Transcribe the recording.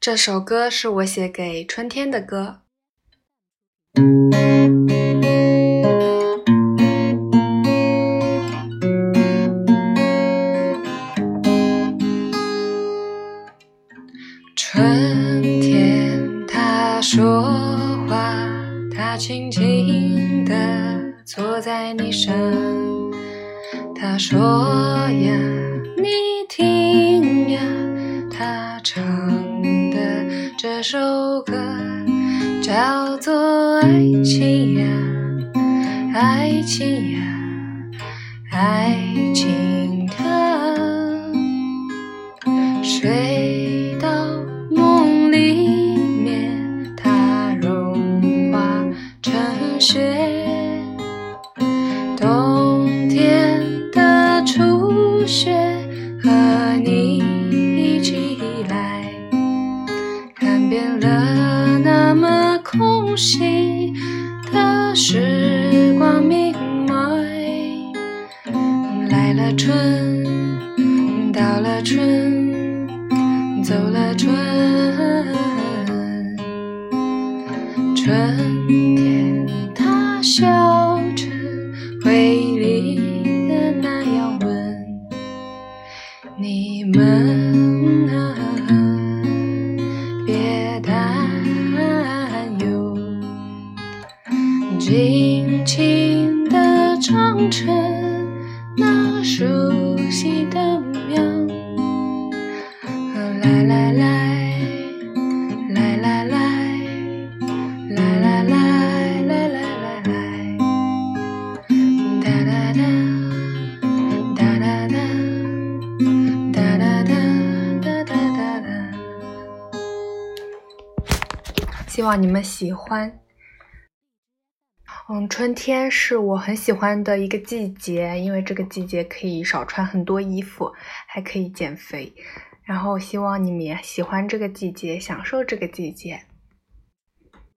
这首歌是我写给春天的歌。春天，他说话，他轻轻地坐在你身，他说呀，你听呀，他唱这首歌叫做爱情呀，爱情呀，爱情的睡到梦里面，它融化成雪。冬天的初雪，和变了那么空隙的时光明媚。来了春，到了春，走了春，春天它笑着回忆的那样问你们啊，静静地唱成那熟悉的苗。来来来，来来来，来来来，来来来来，哒哒哒，哒哒哒，哒哒哒，哒哒哒哒。希望你们喜欢。嗯，春天是我很喜欢的一个季节，因为这个季节可以少穿很多衣服，还可以减肥。然后希望你们也喜欢这个季节，享受这个季节。